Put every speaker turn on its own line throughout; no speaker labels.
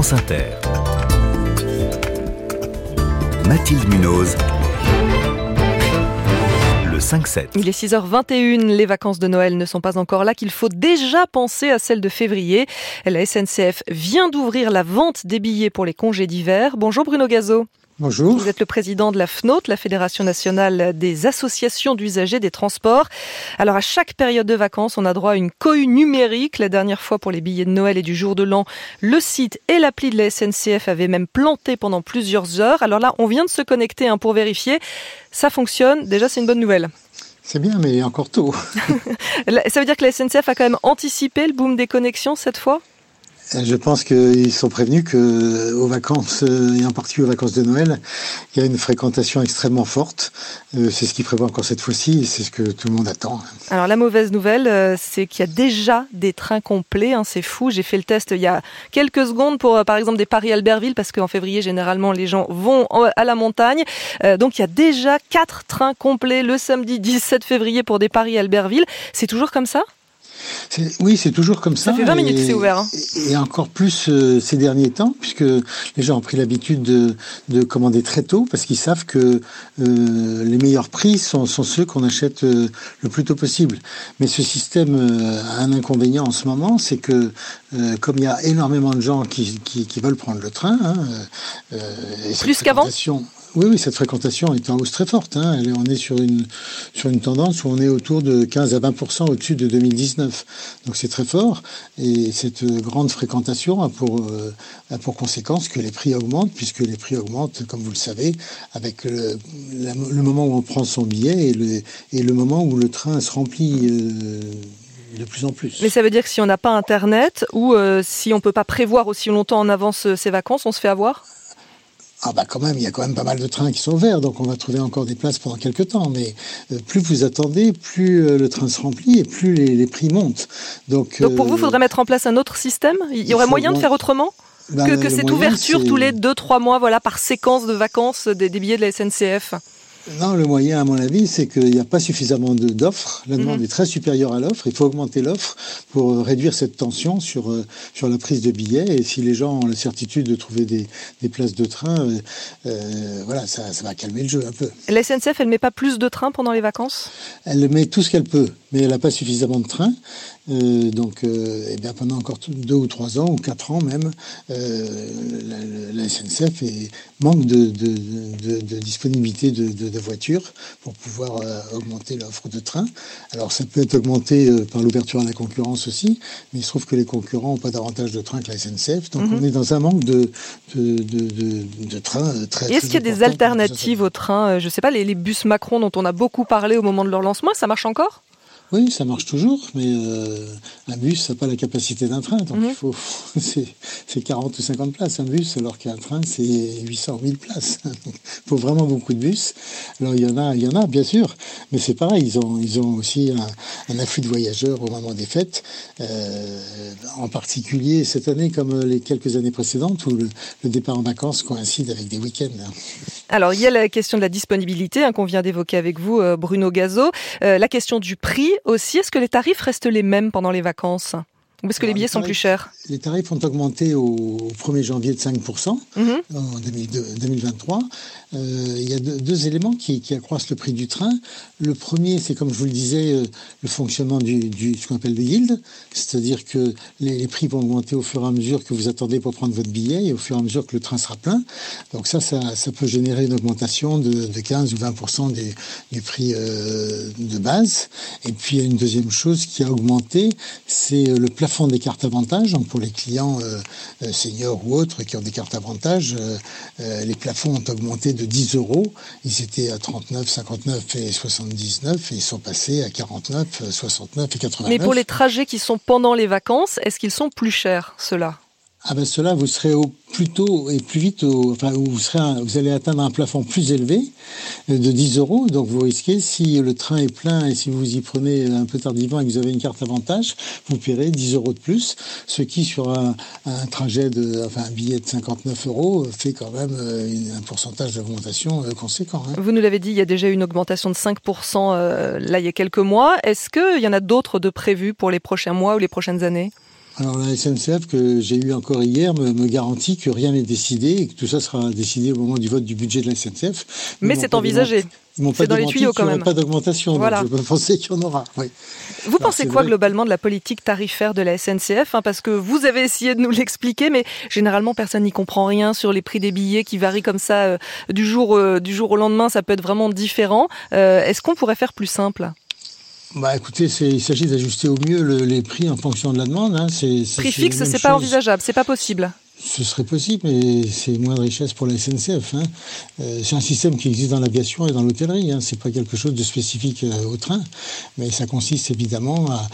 Inter. Mathilde Munoz. Le 5-7.
Il est 6h21, les vacances de Noël ne sont pas encore là, qu'il faut déjà penser à celles de février. La SNCF vient d'ouvrir la vente des billets pour les congés d'hiver. Bonjour Bruno Gazo.
Bonjour.
Vous êtes le président de la FNOT, la Fédération nationale des associations d'usagers des transports. Alors à chaque période de vacances, on a droit à une cohue numérique. La dernière fois pour les billets de Noël et du jour de l'an, le site et l'appli de la SNCF avaient même planté pendant plusieurs heures. Alors là, on vient de se connecter hein, pour vérifier. Ça fonctionne. Déjà, c'est une bonne nouvelle.
C'est bien, mais il est encore tôt.
Ça veut dire que la SNCF a quand même anticipé le boom des connexions cette fois?
Je pense qu'ils sont prévenus que aux vacances, euh, et en particulier aux vacances de Noël, il y a une fréquentation extrêmement forte. Euh, c'est ce qu'ils prévoient encore cette fois-ci et c'est ce que tout le monde attend.
Alors la mauvaise nouvelle, euh, c'est qu'il y a déjà des trains complets. Hein, c'est fou. J'ai fait le test il y a quelques secondes pour, par exemple, des Paris-Albertville parce qu'en février, généralement, les gens vont à la montagne. donc il y a déjà quatre trains complets le samedi 17 février pour des Paris-Albertville. C'est toujours comme ça?
Oui, c'est toujours comme ça.
Ça fait 20 minutes que c'est ouvert. Hein.
Et, encore plus euh, ces derniers temps, puisque les gens ont pris l'habitude de, commander très tôt, parce qu'ils savent que euh, les meilleurs prix sont, ceux qu'on achète euh, le plus tôt possible. Mais ce système a un inconvénient en ce moment, c'est que comme il y a énormément de gens qui, veulent prendre le train, hein,
plus qu'avant
oui, oui, cette fréquentation est en hausse très forte. Hein. on est sur une, sur une tendance où on est autour de 15 à 20% au-dessus de 2019. Donc c'est très fort. Et cette grande fréquentation a pour, euh, a pour conséquence que les prix augmentent, puisque les prix augmentent, comme vous le savez, avec le, moment où on prend son billet et le, et le moment où le train se remplit. Euh, de plus en plus.
Mais ça veut dire que si on n'a pas Internet ou euh, si on ne peut pas prévoir aussi longtemps en avance ses vacances, on se fait avoir?
Ah bah quand même, il y a quand même pas mal de trains qui sont verts, donc on va trouver encore des places pendant quelques temps. Mais euh, plus vous attendez, plus euh, le train se remplit et plus les, prix montent.
Donc, donc pour vous, il euh, faudrait mettre en place un autre système? Il y aurait moyen de faire autrement? Ben, que, cette ouverture tous les 2-3 mois, voilà, par séquence de vacances des, des billets de la SNCF
non, le moyen, à mon avis, c'est qu'il n'y a pas suffisamment d'offres. La demande mhm. est très supérieure à l'offre. Il faut augmenter l'offre pour euh, réduire cette tension sur, euh, sur la prise de billets. Et si les gens ont la certitude de trouver des, des places de train, euh, voilà, ça, ça, va calmer le jeu un peu.
La SNCF, elle ne met pas plus de trains pendant les vacances?
Elle met tout ce qu'elle peut, mais elle n'a pas suffisamment de trains. Euh, donc, euh, eh bien, pendant encore deux ou trois ans, ou quatre ans même, euh, la, SNCF manque de, disponibilité de, voitures pour pouvoir augmenter l'offre de trains. Alors, ça peut être augmenté par l'ouverture à la concurrence aussi, mais il se trouve que les concurrents n'ont pas davantage de trains que la SNCF. Donc, mhm. on est dans un manque de, de, trains très.
Est-ce qu'il y a des alternatives aux trains Je ne sais pas, les bus Macron dont on a beaucoup parlé au moment de leur lancement, ça marche encore?
Oui, ça marche toujours, mais euh, un bus, ça n'a pas la capacité d'un train. Donc, il faut, c'est 40 ou 50 places, un bus, alors qu'un train, c'est 800 000 places. il faut vraiment beaucoup de bus. Alors, il y en a, il y en a, bien sûr, mais c'est pareil, ils ont, ils ont aussi un, afflux de voyageurs au moment des fêtes, euh, en particulier cette année, comme les quelques années précédentes, où le, départ en vacances coïncide avec des week-ends.
Alors, il y a la question de la disponibilité hein, qu'on vient d'évoquer avec vous, euh, Bruno Gazo. la question du prix aussi, est-ce que les tarifs restent les mêmes pendant les vacances? Est-ce que les billets sont plus chers
Les tarifs ont augmenté au 1er janvier de 5% mhm. en 2023. Euh, il y a deux, éléments qui, accroissent le prix du train. Le premier, c'est comme je vous le disais, euh, le fonctionnement du, ce qu'on appelle le yield, c'est-à-dire que les, prix vont augmenter au fur et à mesure que vous attendez pour prendre votre billet et au fur et à mesure que le train sera plein. Donc ça, ça, peut générer une augmentation de, 15 ou 20% du prix euh, de base. Et puis il y a une deuxième chose qui a augmenté, c'est le plafond des cartes avantages. Donc pour les clients seniors ou autres qui ont des cartes avantages, les plafonds ont augmenté de 10 euros. Ils étaient à 39, 59 et 79 et ils sont passés à 49, 69 et 89.
Mais pour les trajets qui sont pendant les vacances, est-ce qu'ils sont plus chers, ceux-là?
Ah ben cela, vous serez au plus tôt et plus vite, enfin vous, serez vous allez atteindre un plafond plus élevé euh, de 10 euros. Donc vous risquez, si le train est plein et si vous y prenez un peu tardivement et que vous avez une carte avantage, vous paierez 10 euros de plus, ce qui sur un, trajet de, enfin un billet de 59 euros fait quand même euh, un pourcentage d'augmentation euh, conséquent. Hein.
Vous nous l'avez dit, il y a déjà une augmentation de 5% là il y a quelques mois. Est-ce qu'il y en a d'autres de prévus pour les prochains mois ou les prochaines années?
Alors la SNCF que j'ai eu encore hier me, garantit que rien n'est décidé et que tout ça sera décidé au moment du vote du budget de la SNCF.
Mais c'est envisagé.
C'est dans les tuyaux quand même. pas d'augmentation, voilà. je pensais qu'il y en aura.
Vous pensez quoi globalement de la politique tarifaire de la SNCF hein, Parce que vous avez essayé de nous l'expliquer, mais généralement personne n'y comprend rien sur les prix des billets qui varient comme ça euh, du, jour, euh, du jour au lendemain. Ça peut être vraiment différent. Euh, est-ce qu'on pourrait faire plus simple?
Bah écoutez, il s'agit d'ajuster au mieux les prix en fonction de la demande. Hein.
prix fixe, c'est pas envisageable, c'est pas possible.
Ce serait possible, mais c'est moins de richesse pour la SNCF. Hein. Euh, c'est un système qui existe dans l'aviation et dans l'hôtellerie. Hein. C'est pas quelque chose de spécifique euh, au train, mais ça consiste évidemment à,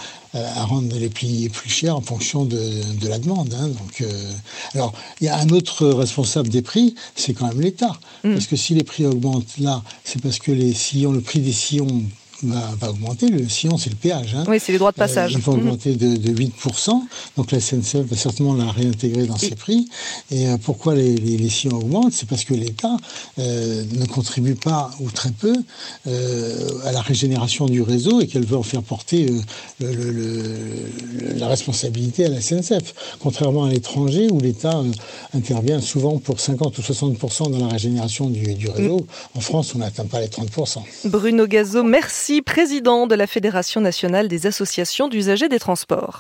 rendre les prix plus chers en fonction de, la demande. Hein. Donc, euh, alors, il y a un autre responsable des prix, c'est quand même l'État, mmh. parce que si les prix augmentent là, c'est parce que les sillons, le prix des sillons va, augmenter. Le sillon, c'est le péage. Hein.
Oui, c'est les droits de passage.
il va mhm. augmenter de, 8%. Donc la SNCF va certainement la réintégrer dans ses prix. Et euh, pourquoi les, les, sillons augmentent? C'est parce que l'État euh, ne contribue pas, ou très peu, euh, à la régénération du réseau et qu'elle veut en faire porter la responsabilité à la SNCF. Contrairement à l'étranger, où l'État intervient souvent pour 50 ou 60% dans la régénération du, du réseau. Mm. En France, on n'atteint pas les 30%.
Bruno Gazo, merci président de la Fédération nationale des associations d'usagers des transports.